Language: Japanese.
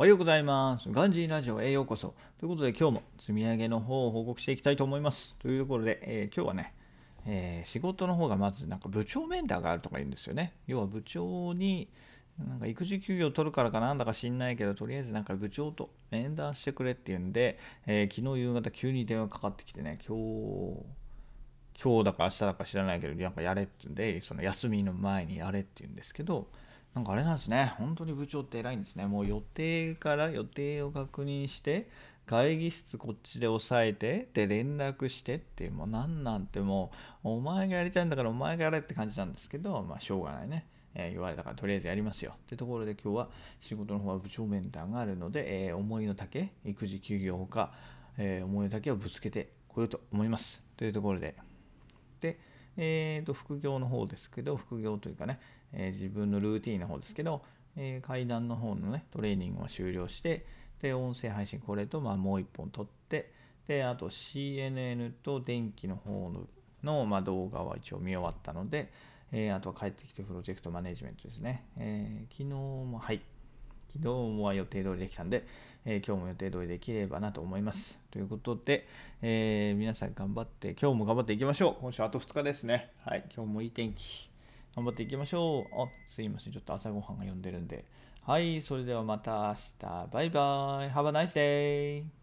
おはようございます。ガンジーラジオへようこそ。ということで今日も積み上げの方を報告していきたいと思います。というところで、えー今日はね、えー仕事の方がまずなんか部長面談があるとか言うんですよね。要は部長になんか育児休業取るからかなんだか知んないけど、とりあえずなんか部長と面談してくれっていうんで、えー昨日夕方急に電話かかってきてね、今日、今日だか明日だか知らないけど、なんかやれって言うんで、その休みの前にやれって言うんですけど、なんかあれなんですね、本当に部長って偉いんですね。もう予定から予定を確認して、会議室こっちで押さえて、で、連絡してって、もうなんなんてもう、お前がやりたいんだからお前がやれって感じなんですけど、まあしょうがないね。えー言われたからとりあえずやりますよ。ってところで今日は仕事の方は部長面談があるので、えー思いの丈、育児休業ほか、えー思いの丈をぶつけてこようと思います。というところで、で、えー、と副業の方ですけど、副業というかね、え自分のルーティンの方ですけど、え階段の方のね、トレーニングを終了して、で、音声配信これと、まあ、もう一本撮って、で、あと CNN と電気の方のの、まあ、動画は一応見終わったので、えーあとは帰ってきてプロジェクトマネジメントですね。えー昨日も、はい、昨日は予定通りできたんで、えー今日も予定通りできればなと思います。ということで、えー皆さん頑張って、今日も頑張っていきましょう。今週あと2日ですね。はい、今日もいい天気。頑張っていきましょう。あ、すいません。ちょっと朝ごはんが呼んでるんで。はい、それではまた明日。バイバイ。Have a nice day.